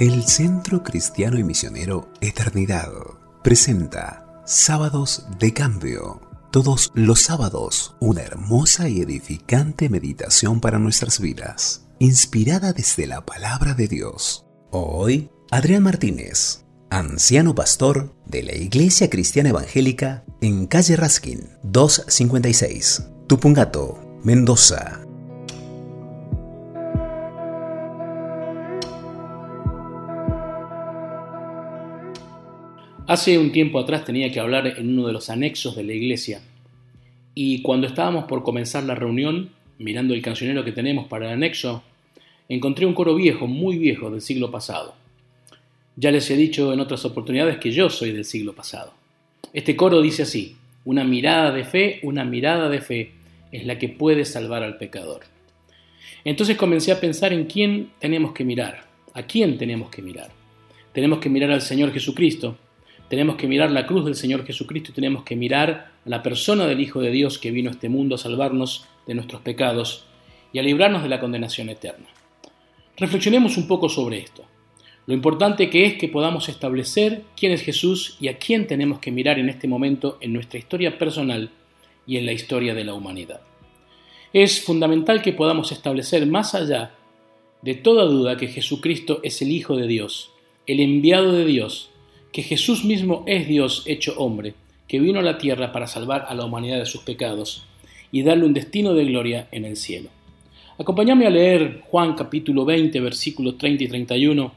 El Centro Cristiano y Misionero Eternidad presenta Sábados de Cambio. Todos los sábados, una hermosa y edificante meditación para nuestras vidas, inspirada desde la palabra de Dios. Hoy, Adrián Martínez, anciano pastor de la Iglesia Cristiana Evangélica en calle Raskin 256, Tupungato, Mendoza. Hace un tiempo atrás tenía que hablar en uno de los anexos de la iglesia y cuando estábamos por comenzar la reunión, mirando el cancionero que tenemos para el anexo, encontré un coro viejo, muy viejo, del siglo pasado. Ya les he dicho en otras oportunidades que yo soy del siglo pasado. Este coro dice así, una mirada de fe, una mirada de fe es la que puede salvar al pecador. Entonces comencé a pensar en quién tenemos que mirar, a quién tenemos que mirar. Tenemos que mirar al Señor Jesucristo, tenemos que mirar la cruz del Señor Jesucristo y tenemos que mirar la persona del Hijo de Dios que vino a este mundo a salvarnos de nuestros pecados y a librarnos de la condenación eterna. Reflexionemos un poco sobre esto. Lo importante que es que podamos establecer quién es Jesús y a quién tenemos que mirar en este momento en nuestra historia personal y en la historia de la humanidad. Es fundamental que podamos establecer más allá de toda duda que Jesucristo es el Hijo de Dios, el enviado de Dios, que Jesús mismo es Dios hecho hombre, que vino a la tierra para salvar a la humanidad de sus pecados y darle un destino de gloria en el cielo. Acompáñame a leer Juan capítulo 20, versículos 30 y 31.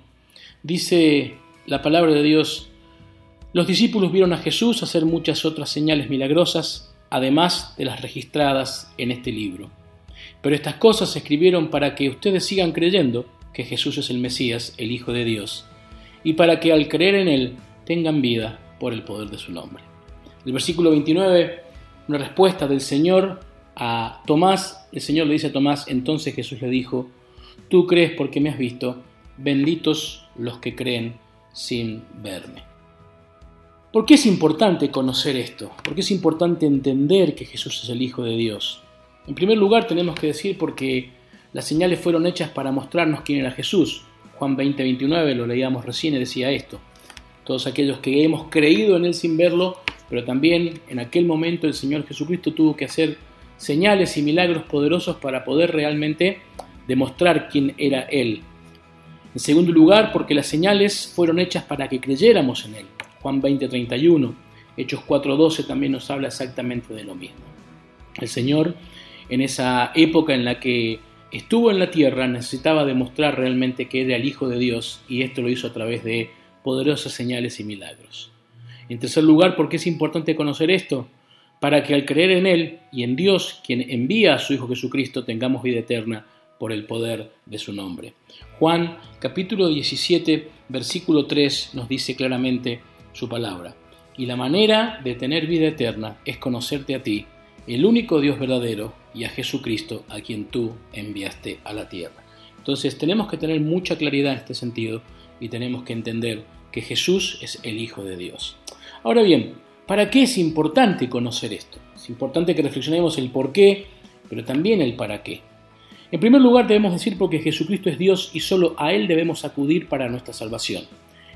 Dice la palabra de Dios, los discípulos vieron a Jesús hacer muchas otras señales milagrosas, además de las registradas en este libro. Pero estas cosas se escribieron para que ustedes sigan creyendo que Jesús es el Mesías, el Hijo de Dios, y para que al creer en Él tengan vida por el poder de su nombre. El versículo 29, una respuesta del Señor a Tomás, el Señor le dice a Tomás, entonces Jesús le dijo, tú crees porque me has visto, benditos los que creen sin verme. ¿Por qué es importante conocer esto? ¿Por qué es importante entender que Jesús es el Hijo de Dios? En primer lugar tenemos que decir porque las señales fueron hechas para mostrarnos quién era Jesús. Juan 20, 29, lo leíamos recién decía esto. Todos aquellos que hemos creído en Él sin verlo, pero también en aquel momento el Señor Jesucristo tuvo que hacer señales y milagros poderosos para poder realmente demostrar quién era Él. En segundo lugar, porque las señales fueron hechas para que creyéramos en Él. Juan 20, 31. Hechos 4.12 también nos habla exactamente de lo mismo. El Señor, en esa época en la que estuvo en la tierra necesitaba demostrar realmente que era el Hijo de Dios y esto lo hizo a través de poderosas señales y milagros. En tercer lugar, ¿por qué es importante conocer esto? Para que al creer en Él y en Dios, quien envía a su Hijo Jesucristo, tengamos vida eterna por el poder de su nombre. Juan capítulo 17, versículo 3 nos dice claramente su palabra. Y la manera de tener vida eterna es conocerte a ti, el único Dios verdadero, y a Jesucristo a quien tú enviaste a la tierra. Entonces tenemos que tener mucha claridad en este sentido y tenemos que entender que Jesús es el Hijo de Dios. Ahora bien, ¿para qué es importante conocer esto? Es importante que reflexionemos el por qué, pero también el para qué. En primer lugar debemos decir porque Jesucristo es Dios y solo a Él debemos acudir para nuestra salvación.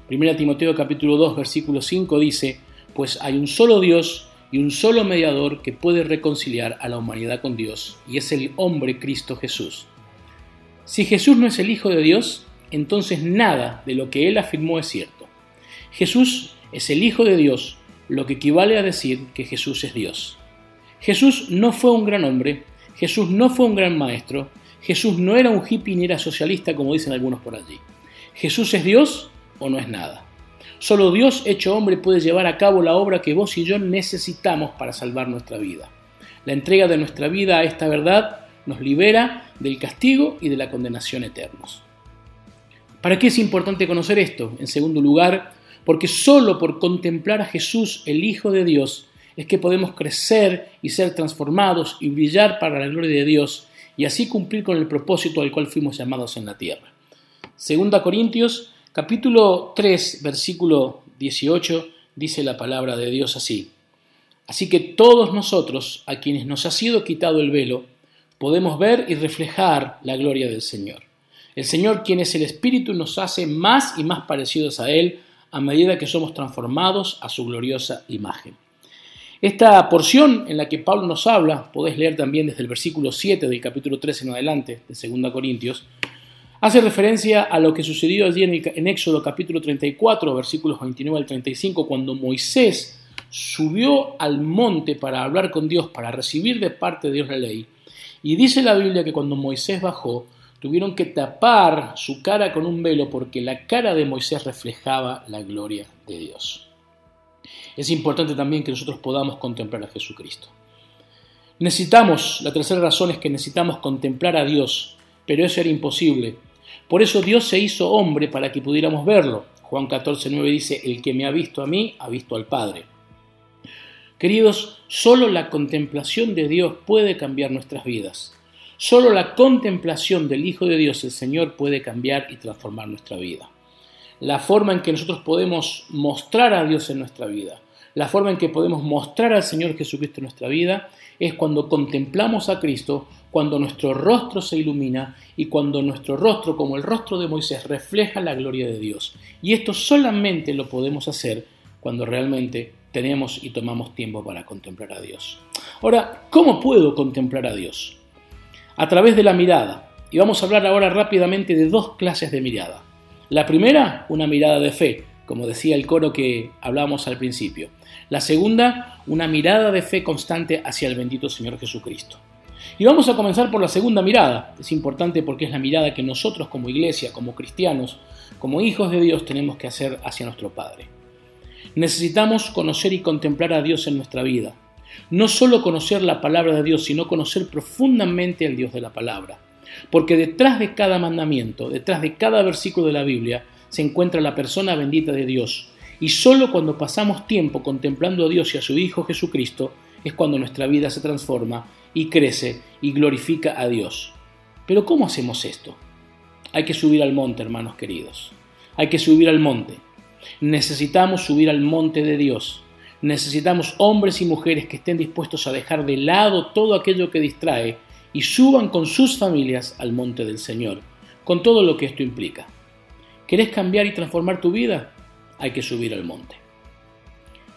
1 Timoteo capítulo 2 versículo 5 dice, pues hay un solo Dios y un solo mediador que puede reconciliar a la humanidad con Dios, y es el hombre Cristo Jesús. Si Jesús no es el Hijo de Dios, entonces nada de lo que él afirmó es cierto. Jesús es el Hijo de Dios, lo que equivale a decir que Jesús es Dios. Jesús no fue un gran hombre, Jesús no fue un gran maestro, Jesús no era un hippie ni era socialista como dicen algunos por allí. Jesús es Dios o no es nada. Solo Dios hecho hombre puede llevar a cabo la obra que vos y yo necesitamos para salvar nuestra vida. La entrega de nuestra vida a esta verdad nos libera del castigo y de la condenación eternos. ¿Para qué es importante conocer esto? En segundo lugar, porque solo por contemplar a Jesús, el Hijo de Dios, es que podemos crecer y ser transformados y brillar para la gloria de Dios y así cumplir con el propósito al cual fuimos llamados en la tierra. Segunda Corintios Capítulo 3, versículo 18, dice la palabra de Dios así. Así que todos nosotros, a quienes nos ha sido quitado el velo, podemos ver y reflejar la gloria del Señor. El Señor, quien es el Espíritu, nos hace más y más parecidos a Él a medida que somos transformados a su gloriosa imagen. Esta porción en la que Pablo nos habla, podés leer también desde el versículo 7 del capítulo 3 en adelante de 2 Corintios, hace referencia a lo que sucedió allí en, en Éxodo capítulo 34, versículos 29 al 35, cuando Moisés subió al monte para hablar con Dios, para recibir de parte de Dios la ley. Y dice la Biblia que cuando Moisés bajó, tuvieron que tapar su cara con un velo porque la cara de Moisés reflejaba la gloria de Dios. Es importante también que nosotros podamos contemplar a Jesucristo. Necesitamos, la tercera razón es que necesitamos contemplar a Dios, pero eso era imposible. Por eso Dios se hizo hombre para que pudiéramos verlo. Juan 14, 9 dice, el que me ha visto a mí, ha visto al Padre. Queridos, solo la contemplación de Dios puede cambiar nuestras vidas. Solo la contemplación del Hijo de Dios, el Señor, puede cambiar y transformar nuestra vida. La forma en que nosotros podemos mostrar a Dios en nuestra vida, la forma en que podemos mostrar al Señor Jesucristo en nuestra vida, es cuando contemplamos a Cristo, cuando nuestro rostro se ilumina y cuando nuestro rostro, como el rostro de Moisés, refleja la gloria de Dios. Y esto solamente lo podemos hacer cuando realmente tenemos y tomamos tiempo para contemplar a Dios. Ahora, ¿cómo puedo contemplar a Dios? a través de la mirada. Y vamos a hablar ahora rápidamente de dos clases de mirada. La primera, una mirada de fe, como decía el coro que hablábamos al principio. La segunda, una mirada de fe constante hacia el bendito Señor Jesucristo. Y vamos a comenzar por la segunda mirada. Es importante porque es la mirada que nosotros como iglesia, como cristianos, como hijos de Dios tenemos que hacer hacia nuestro Padre. Necesitamos conocer y contemplar a Dios en nuestra vida. No solo conocer la palabra de Dios, sino conocer profundamente al Dios de la palabra. Porque detrás de cada mandamiento, detrás de cada versículo de la Biblia, se encuentra la persona bendita de Dios. Y solo cuando pasamos tiempo contemplando a Dios y a su Hijo Jesucristo es cuando nuestra vida se transforma y crece y glorifica a Dios. Pero ¿cómo hacemos esto? Hay que subir al monte, hermanos queridos. Hay que subir al monte. Necesitamos subir al monte de Dios. Necesitamos hombres y mujeres que estén dispuestos a dejar de lado todo aquello que distrae y suban con sus familias al monte del Señor, con todo lo que esto implica. ¿Querés cambiar y transformar tu vida? Hay que subir al monte.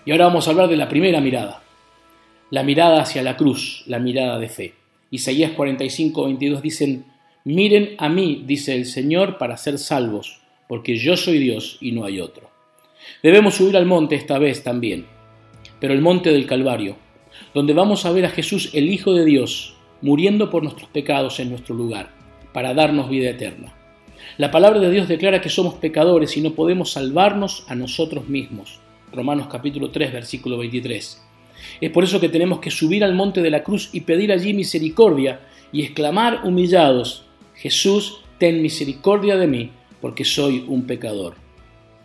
Y ahora vamos a hablar de la primera mirada, la mirada hacia la cruz, la mirada de fe. Isaías 45, 22 dicen, miren a mí, dice el Señor, para ser salvos, porque yo soy Dios y no hay otro. Debemos subir al monte esta vez también, pero el monte del Calvario, donde vamos a ver a Jesús, el Hijo de Dios, muriendo por nuestros pecados en nuestro lugar, para darnos vida eterna. La palabra de Dios declara que somos pecadores y no podemos salvarnos a nosotros mismos. Romanos capítulo 3, versículo 23. Es por eso que tenemos que subir al monte de la cruz y pedir allí misericordia y exclamar humillados, Jesús, ten misericordia de mí, porque soy un pecador.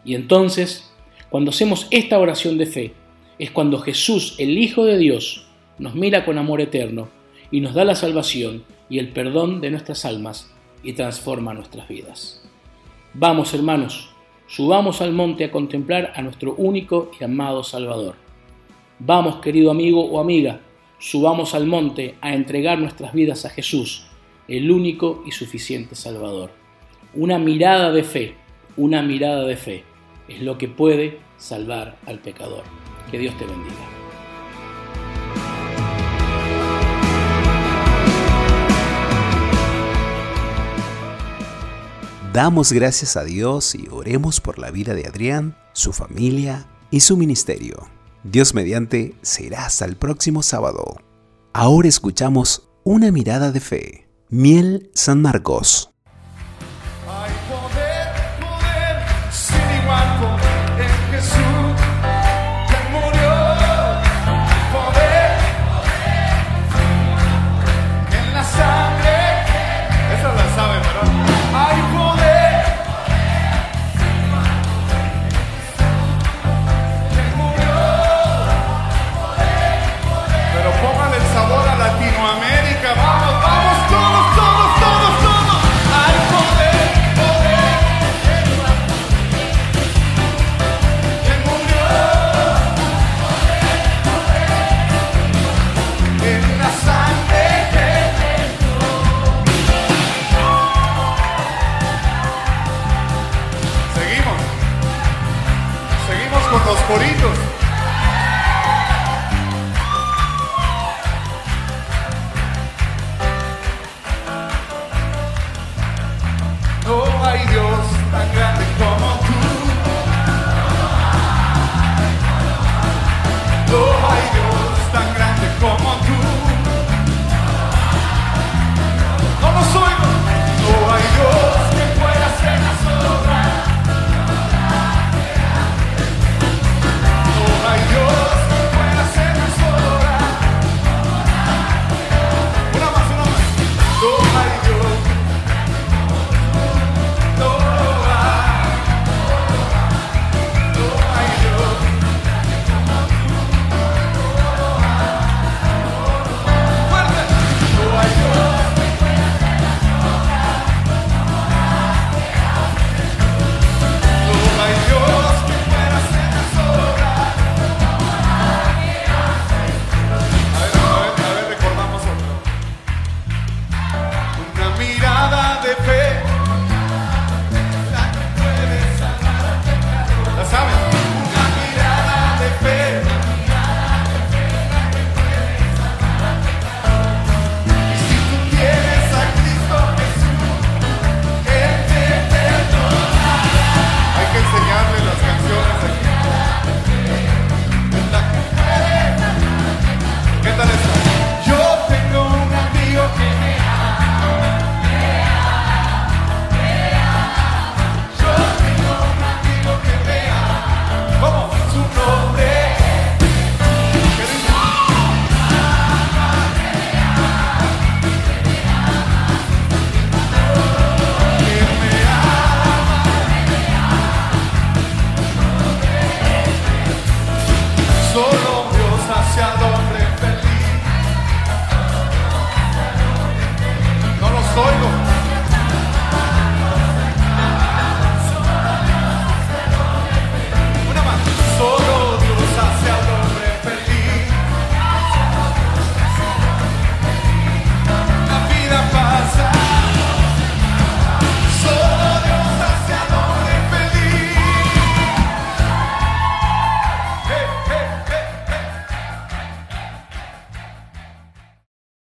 Y entonces, cuando hacemos esta oración de fe, es cuando Jesús, el Hijo de Dios, nos mira con amor eterno y nos da la salvación y el perdón de nuestras almas y transforma nuestras vidas. Vamos, hermanos, subamos al monte a contemplar a nuestro único y amado Salvador. Vamos, querido amigo o amiga, subamos al monte a entregar nuestras vidas a Jesús, el único y suficiente Salvador. Una mirada de fe, una mirada de fe es lo que puede salvar al pecador. Que Dios te bendiga. Damos gracias a Dios y oremos por la vida de Adrián, su familia y su ministerio. Dios mediante será hasta el próximo sábado. Ahora escuchamos una mirada de fe. Miel San Marcos.